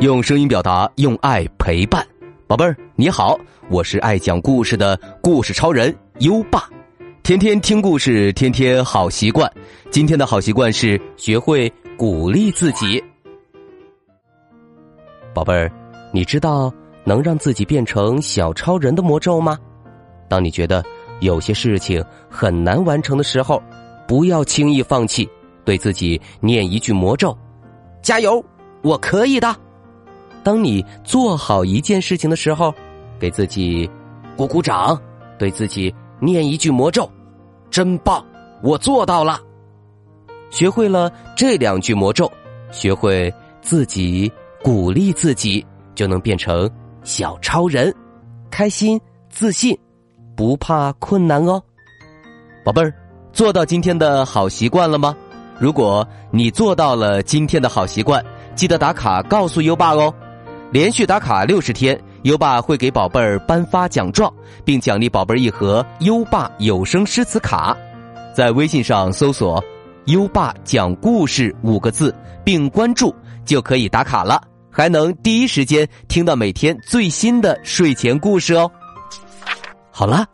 用声音表达，用爱陪伴，宝贝儿你好，我是爱讲故事的故事超人优爸，天天听故事，天天好习惯。今天的好习惯是学会鼓励自己。宝贝儿，你知道能让自己变成小超人的魔咒吗？当你觉得有些事情很难完成的时候，不要轻易放弃，对自己念一句魔咒：加油，我可以的。当你做好一件事情的时候，给自己鼓鼓掌，对自己念一句魔咒：“真棒，我做到了。”学会了这两句魔咒，学会自己鼓励自己，就能变成小超人，开心、自信，不怕困难哦。宝贝儿，做到今天的好习惯了吗？如果你做到了今天的好习惯，记得打卡告诉优爸哦。连续打卡六十天，优爸会给宝贝儿颁发奖状，并奖励宝贝儿一盒优爸有声诗词卡。在微信上搜索“优爸讲故事”五个字，并关注就可以打卡了，还能第一时间听到每天最新的睡前故事哦。好了，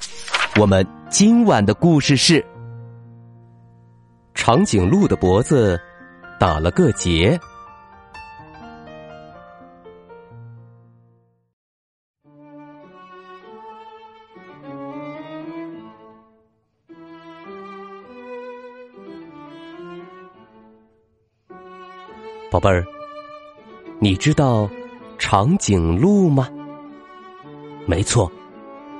我们今晚的故事是：长颈鹿的脖子打了个结。宝贝儿，你知道长颈鹿吗？没错，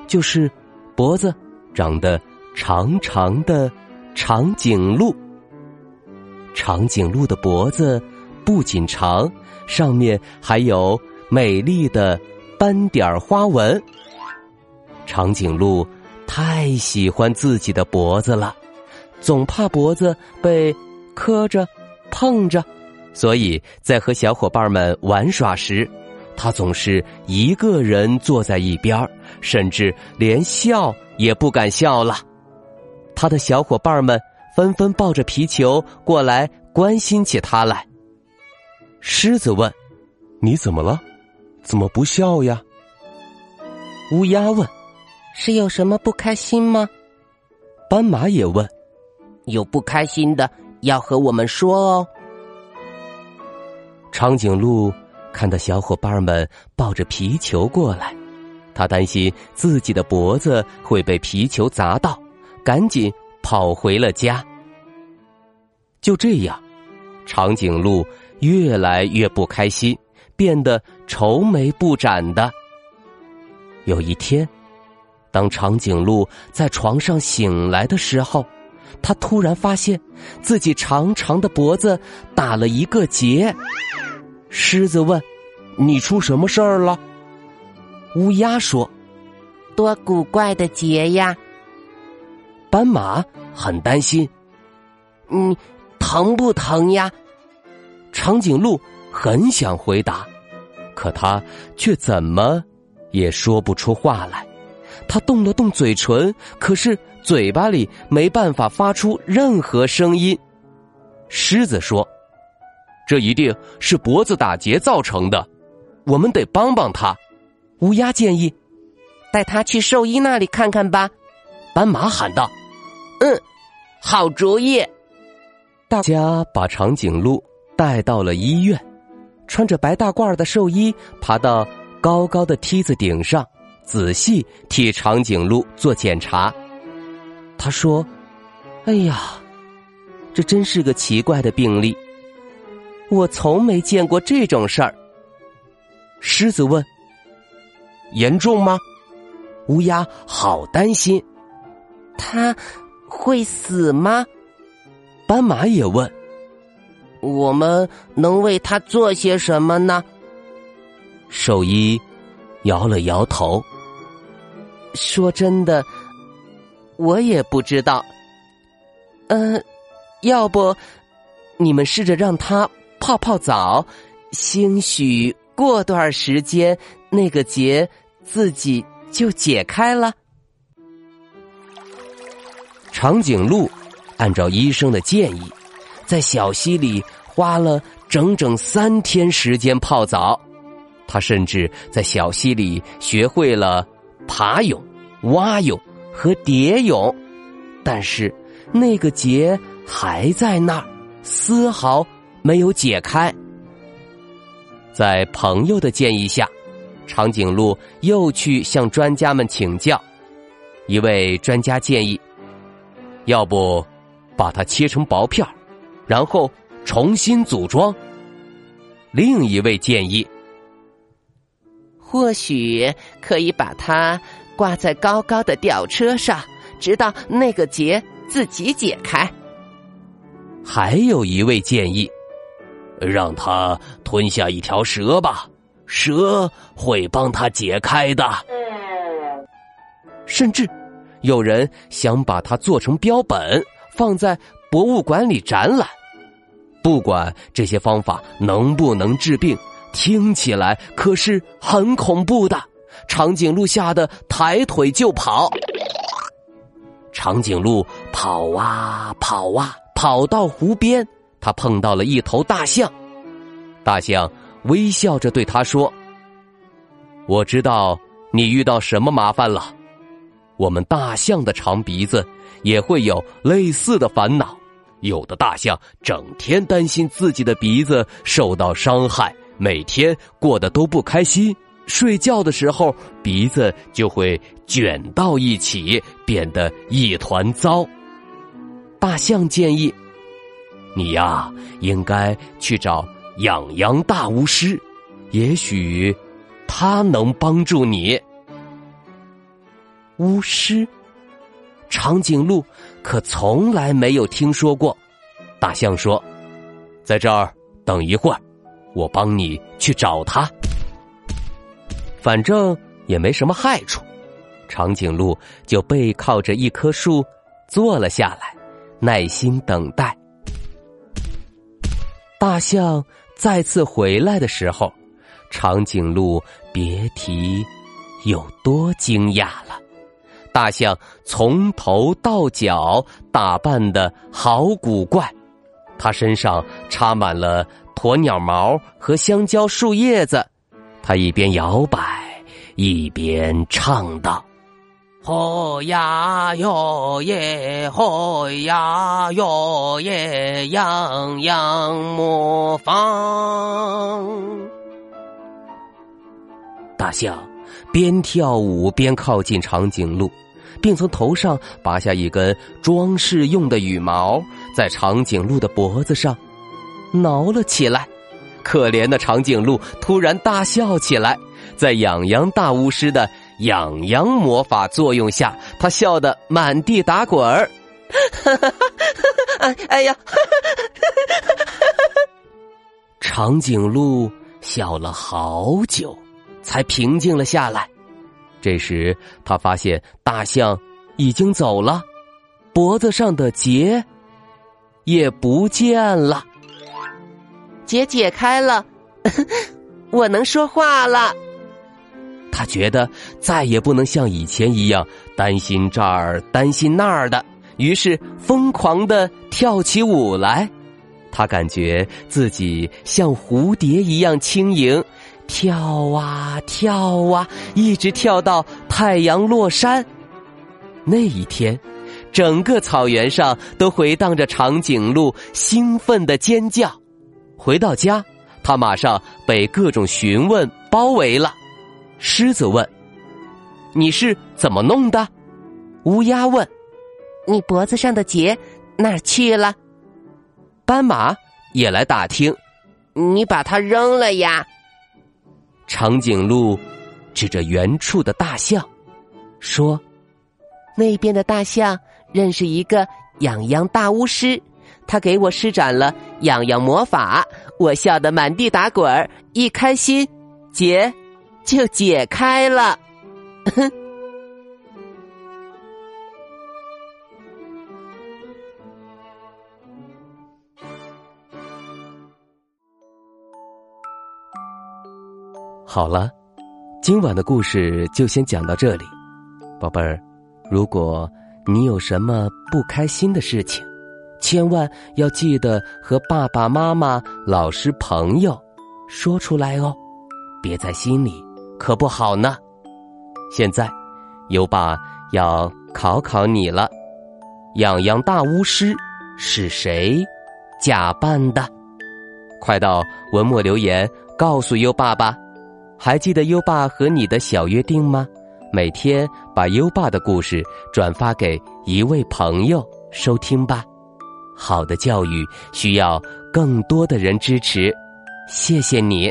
就是脖子长得长长的长颈鹿。长颈鹿的脖子不仅长，上面还有美丽的斑点花纹。长颈鹿太喜欢自己的脖子了，总怕脖子被磕着、碰着。所以在和小伙伴们玩耍时，他总是一个人坐在一边甚至连笑也不敢笑了。他的小伙伴们纷纷抱着皮球过来关心起他来。狮子问：“你怎么了？怎么不笑呀？”乌鸦问：“是有什么不开心吗？”斑马也问：“有不开心的要和我们说哦。”长颈鹿看到小伙伴们抱着皮球过来，他担心自己的脖子会被皮球砸到，赶紧跑回了家。就这样，长颈鹿越来越不开心，变得愁眉不展的。有一天，当长颈鹿在床上醒来的时候，他突然发现自己长长的脖子打了一个结。狮子问：“你出什么事儿了？”乌鸦说：“多古怪的结呀！”斑马很担心：“你疼不疼呀？”长颈鹿很想回答，可他却怎么也说不出话来。他动了动嘴唇，可是嘴巴里没办法发出任何声音。狮子说。这一定是脖子打结造成的，我们得帮帮他。乌鸦建议：“带他去兽医那里看看吧。”斑马喊道：“嗯，好主意。”大家把长颈鹿带到了医院。穿着白大褂的兽医爬到高高的梯子顶上，仔细替长颈鹿做检查。他说：“哎呀，这真是个奇怪的病例。”我从没见过这种事儿。狮子问：“严重吗？”乌鸦好担心。它会死吗？斑马也问：“我们能为它做些什么呢？”兽医摇了摇头，说：“真的，我也不知道。嗯，要不你们试着让它。”泡泡澡，兴许过段时间那个结自己就解开了。长颈鹿按照医生的建议，在小溪里花了整整三天时间泡澡。他甚至在小溪里学会了爬泳、蛙泳和蝶泳，但是那个结还在那儿，丝毫没有解开。在朋友的建议下，长颈鹿又去向专家们请教。一位专家建议，要不把它切成薄片然后重新组装。另一位建议。或许可以把它挂在高高的吊车上，直到那个结自己解开。还有一位建议，让它吞下一条蛇吧，蛇会帮它解开的。甚至有人想把它做成标本，放在博物馆里展览。不管这些方法能不能治病。听起来可是很恐怖的，长颈鹿吓得抬腿就跑。长颈鹿跑啊跑啊，跑到湖边，他碰到了一头大象。大象微笑着对他说：“我知道你遇到什么麻烦了。我们大象的长鼻子也会有类似的烦恼。有的大象整天担心自己的鼻子受到伤害。”每天过得都不开心，睡觉的时候鼻子就会卷到一起，变得一团糟。大象建议你呀，应该去找痒痒大巫师，也许他能帮助你。巫师，长颈鹿可从来没有听说过。大象说：“在这儿等一会儿。”我帮你去找他，反正也没什么害处。长颈鹿就背靠着一棵树坐了下来，耐心等待。大象再次回来的时候，长颈鹿别提有多惊讶了。大象从头到脚打扮的好古怪，它身上插满了。鸵鸟毛和香蕉树叶子，他一边摇摆一边唱道：“嚯呀哟耶，嚯呀哟耶，样样模仿。”大象边跳舞边靠近长颈鹿，并从头上拔下一根装饰用的羽毛，在长颈鹿的脖子上。挠了起来，可怜的长颈鹿突然大笑起来，在痒痒大巫师的痒痒魔法作用下，他笑得满地打滚儿。哎 哎呀！长颈鹿笑了好久，才平静了下来。这时，他发现大象已经走了，脖子上的结也不见了。结解开了，我能说话了。他觉得再也不能像以前一样担心这儿担心那儿的，于是疯狂的跳起舞来。他感觉自己像蝴蝶一样轻盈，跳啊跳啊，一直跳到太阳落山。那一天，整个草原上都回荡着长颈鹿兴奋的尖叫。回到家，他马上被各种询问包围了。狮子问：“你是怎么弄的？”乌鸦问：“你脖子上的结哪儿去了？”斑马也来打听：“你把它扔了呀？”长颈鹿指着远处的大象说：“那边的大象认识一个痒痒大巫师。”他给我施展了痒痒魔法，我笑得满地打滚儿，一开心，结就解开了。好了，今晚的故事就先讲到这里，宝贝儿，如果你有什么不开心的事情。千万要记得和爸爸妈妈、老师、朋友说出来哦。别在心里可不好呢。现在，优爸要考考你了：痒痒大巫师是谁假扮的？快到文末留言告诉优爸吧。还记得优爸和你的小约定吗？每天把优爸的故事转发给一位朋友收听吧。好的教育需要更多的人支持，谢谢你。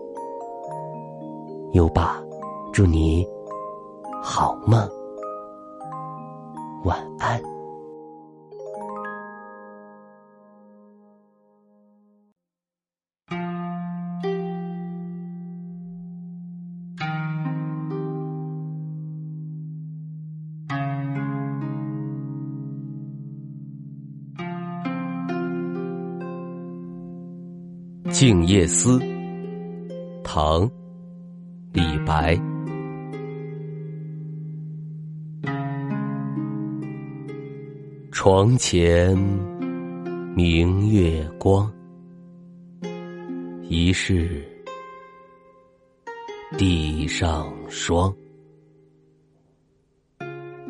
优爸，祝你好梦，晚安。《静夜思》，唐。白，床前明月光，疑是地上霜。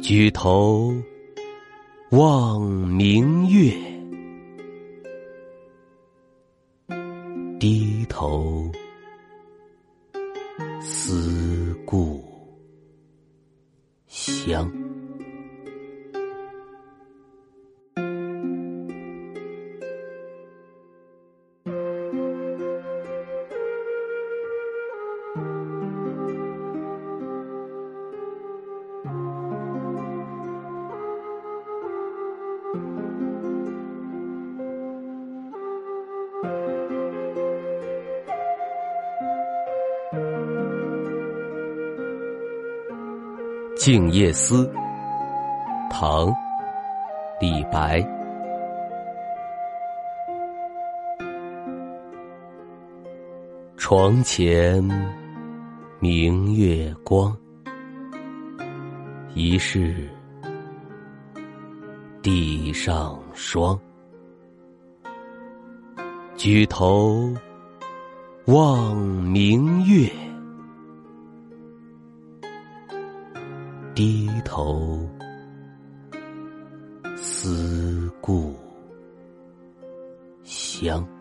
举头望明月，低头。思故乡。《静夜思》唐·李白，床前明月光，疑是地上霜。举头望明月。低头思故乡。